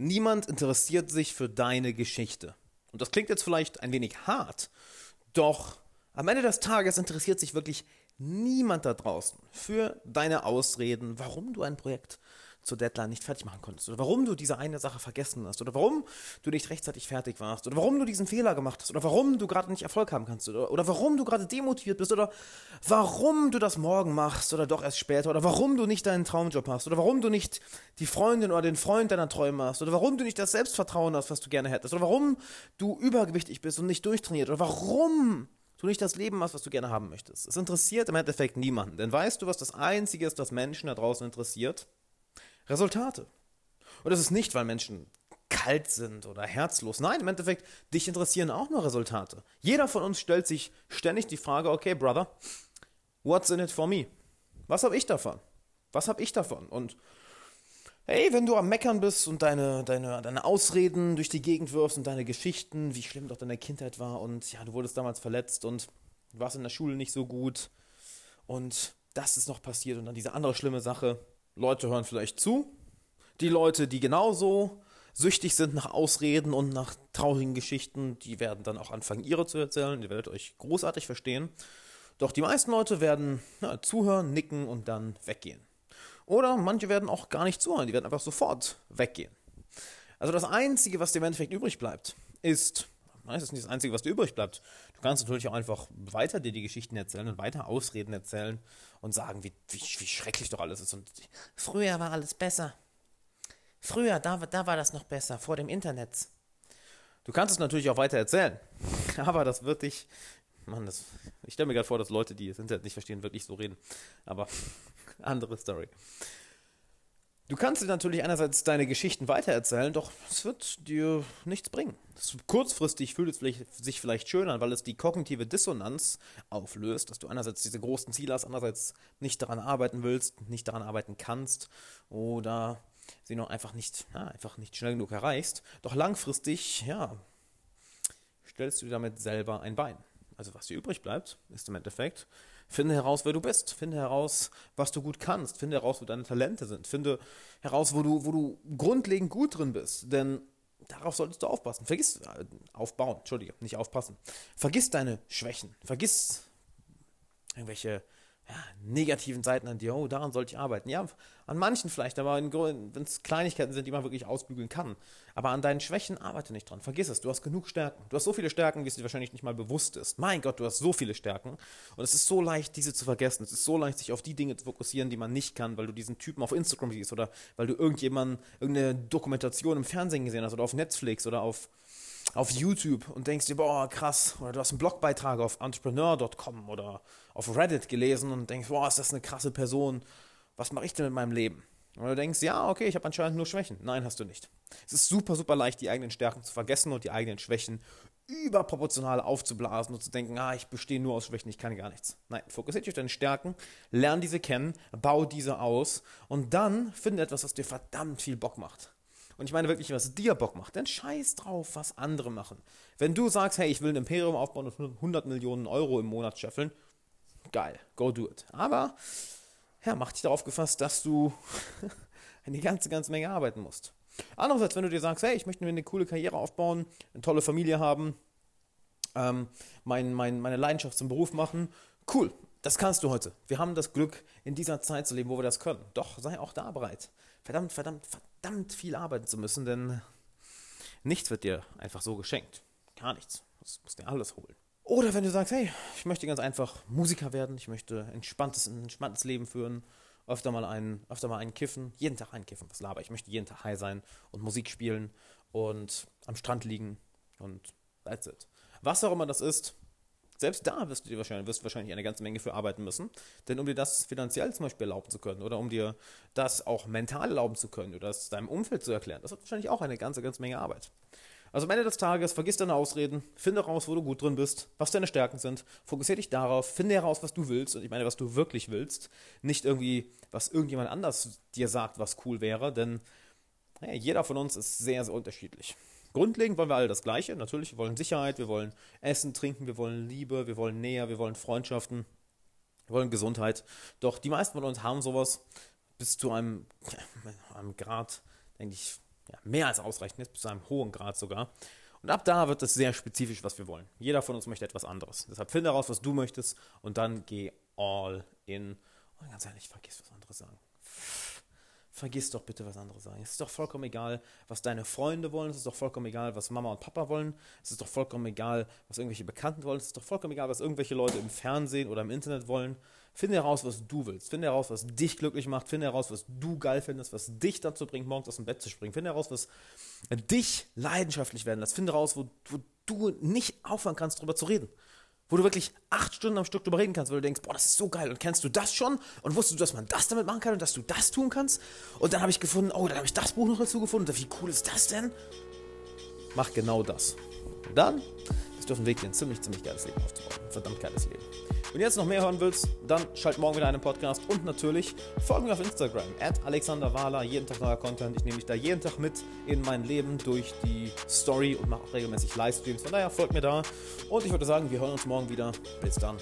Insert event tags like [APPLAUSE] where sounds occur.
Niemand interessiert sich für deine Geschichte. Und das klingt jetzt vielleicht ein wenig hart, doch am Ende des Tages interessiert sich wirklich niemand da draußen für deine Ausreden, warum du ein Projekt zur Deadline nicht fertig machen konntest oder warum du diese eine Sache vergessen hast oder warum du nicht rechtzeitig fertig warst oder warum du diesen Fehler gemacht hast oder warum du gerade nicht Erfolg haben kannst oder, oder warum du gerade demotiviert bist oder warum du das morgen machst oder doch erst später oder warum du nicht deinen Traumjob hast oder warum du nicht die Freundin oder den Freund deiner Träume hast oder warum du nicht das Selbstvertrauen hast, was du gerne hättest oder warum du übergewichtig bist und nicht durchtrainiert oder warum du nicht das Leben hast, was du gerne haben möchtest. Es interessiert im Endeffekt niemanden. Denn weißt du, was das Einzige ist, was Menschen da draußen interessiert? Resultate. Und das ist nicht, weil Menschen kalt sind oder herzlos. Nein, im Endeffekt, dich interessieren auch nur Resultate. Jeder von uns stellt sich ständig die Frage, okay, Brother, what's in it for me? Was habe ich davon? Was habe ich davon? Und hey, wenn du am Meckern bist und deine, deine, deine Ausreden durch die Gegend wirfst und deine Geschichten, wie schlimm doch deine Kindheit war und ja, du wurdest damals verletzt und warst in der Schule nicht so gut und das ist noch passiert und dann diese andere schlimme Sache, Leute hören vielleicht zu. Die Leute, die genauso süchtig sind nach Ausreden und nach traurigen Geschichten, die werden dann auch anfangen, ihre zu erzählen. Ihr werdet euch großartig verstehen. Doch die meisten Leute werden ja, zuhören, nicken und dann weggehen. Oder manche werden auch gar nicht zuhören, die werden einfach sofort weggehen. Also das Einzige, was dir im Endeffekt übrig bleibt, ist Das ist nicht das Einzige, was dir übrig bleibt. Du kannst natürlich auch einfach weiter dir die Geschichten erzählen und weiter Ausreden erzählen und sagen, wie, wie, wie schrecklich doch alles ist. Und früher war alles besser. Früher, da, da war das noch besser, vor dem Internet. Du kannst es natürlich auch weiter erzählen, [LAUGHS] aber das wird dich. Mann, das, ich stelle mir gerade vor, dass Leute, die das Internet nicht verstehen, wirklich so reden. Aber [LAUGHS] andere Story. Du kannst dir natürlich einerseits deine Geschichten weitererzählen, doch es wird dir nichts bringen. Kurzfristig fühlt es sich vielleicht schön an, weil es die kognitive Dissonanz auflöst, dass du einerseits diese großen Ziele hast, andererseits nicht daran arbeiten willst, nicht daran arbeiten kannst oder sie noch einfach nicht, ja, einfach nicht schnell genug erreichst. Doch langfristig, ja, stellst du damit selber ein Bein. Also was dir übrig bleibt, ist im Endeffekt Finde heraus, wer du bist. Finde heraus, was du gut kannst. Finde heraus, wo deine Talente sind. Finde heraus, wo du, wo du grundlegend gut drin bist. Denn darauf solltest du aufpassen. Vergiss, äh, aufbauen, Entschuldige, nicht aufpassen. Vergiss deine Schwächen. Vergiss irgendwelche ja, negativen Seiten an dir, oh, daran sollte ich arbeiten. Ja, an manchen vielleicht, aber wenn es Kleinigkeiten sind, die man wirklich ausbügeln kann. Aber an deinen Schwächen arbeite nicht dran. Vergiss es, du hast genug Stärken. Du hast so viele Stärken, wie es dir wahrscheinlich nicht mal bewusst ist. Mein Gott, du hast so viele Stärken. Und es ist so leicht, diese zu vergessen. Es ist so leicht, sich auf die Dinge zu fokussieren, die man nicht kann, weil du diesen Typen auf Instagram siehst oder weil du irgendjemanden, irgendeine Dokumentation im Fernsehen gesehen hast oder auf Netflix oder auf auf YouTube und denkst dir, boah, krass, oder du hast einen Blogbeitrag auf entrepreneur.com oder auf Reddit gelesen und denkst, boah, ist das eine krasse Person, was mache ich denn mit meinem Leben? Und du denkst, ja, okay, ich habe anscheinend nur Schwächen. Nein, hast du nicht. Es ist super, super leicht, die eigenen Stärken zu vergessen und die eigenen Schwächen überproportional aufzublasen und zu denken, ah, ich bestehe nur aus Schwächen, ich kann gar nichts. Nein, fokussiere dich auf deine Stärken, lerne diese kennen, bau diese aus und dann finde etwas, was dir verdammt viel Bock macht. Und ich meine wirklich, was dir Bock macht, dann scheiß drauf, was andere machen. Wenn du sagst, hey, ich will ein Imperium aufbauen und 100 Millionen Euro im Monat scheffeln, geil, go do it. Aber, ja, mach dich darauf gefasst, dass du [LAUGHS] eine ganze, ganze Menge arbeiten musst. Andererseits, wenn du dir sagst, hey, ich möchte mir eine coole Karriere aufbauen, eine tolle Familie haben, ähm, mein, mein, meine Leidenschaft zum Beruf machen, cool, das kannst du heute. Wir haben das Glück, in dieser Zeit zu leben, wo wir das können. Doch sei auch da bereit. Verdammt, verdammt, verdammt viel arbeiten zu müssen, denn nichts wird dir einfach so geschenkt. Gar nichts. Das musst dir alles holen. Oder wenn du sagst, hey, ich möchte ganz einfach Musiker werden, ich möchte entspanntes, ein entspanntes Leben führen, öfter mal einen, öfter mal einen kiffen, jeden Tag einen kiffen, was laber. Ich möchte jeden Tag high sein und Musik spielen und am Strand liegen und that's it. Was auch immer das ist, selbst da wirst du dir wahrscheinlich, wirst wahrscheinlich eine ganze Menge für arbeiten müssen. Denn um dir das finanziell zum Beispiel erlauben zu können oder um dir das auch mental erlauben zu können oder das deinem Umfeld zu erklären, das hat wahrscheinlich auch eine ganze, ganze Menge Arbeit. Also am Ende des Tages, vergiss deine Ausreden, finde raus, wo du gut drin bist, was deine Stärken sind, fokussiere dich darauf, finde heraus, was du willst und ich meine, was du wirklich willst, nicht irgendwie, was irgendjemand anders dir sagt, was cool wäre, denn naja, jeder von uns ist sehr, sehr unterschiedlich. Grundlegend wollen wir alle das Gleiche. Natürlich, wir wollen Sicherheit, wir wollen Essen, Trinken, wir wollen Liebe, wir wollen Nähe, wir wollen Freundschaften, wir wollen Gesundheit. Doch die meisten von uns haben sowas bis zu einem, [LAUGHS] einem Grad, denke ich, ja, mehr als ausreichend ist, bis zu einem hohen Grad sogar. Und ab da wird es sehr spezifisch, was wir wollen. Jeder von uns möchte etwas anderes. Deshalb finde heraus, was du möchtest und dann geh all in. Und ganz ehrlich, vergiss was anderes sagen. Vergiss doch bitte was anderes sagen. Es ist doch vollkommen egal, was deine Freunde wollen. Es ist doch vollkommen egal, was Mama und Papa wollen. Es ist doch vollkommen egal, was irgendwelche Bekannten wollen. Es ist doch vollkommen egal, was irgendwelche Leute im Fernsehen oder im Internet wollen. Finde heraus, was du willst. Finde heraus, was dich glücklich macht. Finde heraus, was du geil findest, was dich dazu bringt, morgens aus dem Bett zu springen. Finde heraus, was dich leidenschaftlich werden lässt. Finde heraus, wo, wo du nicht aufhören kannst, darüber zu reden. Wo du wirklich acht Stunden am Stück darüber reden kannst, weil du denkst, boah, das ist so geil. Und kennst du das schon? Und wusstest du, dass man das damit machen kann und dass du das tun kannst? Und dann habe ich gefunden, oh, dann habe ich das Buch noch dazu gefunden. Wie cool ist das denn? Mach genau das. Und dann bist du auf dem Weg, dir ein ziemlich, ziemlich geiles Leben aufzubauen. Ein verdammt geiles Leben. Wenn du jetzt noch mehr hören willst, dann schalt morgen wieder einen Podcast und natürlich folge mir auf Instagram, at Alexander Wahler, jeden Tag neuer Content. Ich nehme dich da jeden Tag mit in mein Leben durch die Story und mache auch regelmäßig Livestreams. Von daher folgt mir da und ich würde sagen, wir hören uns morgen wieder. Bis dann.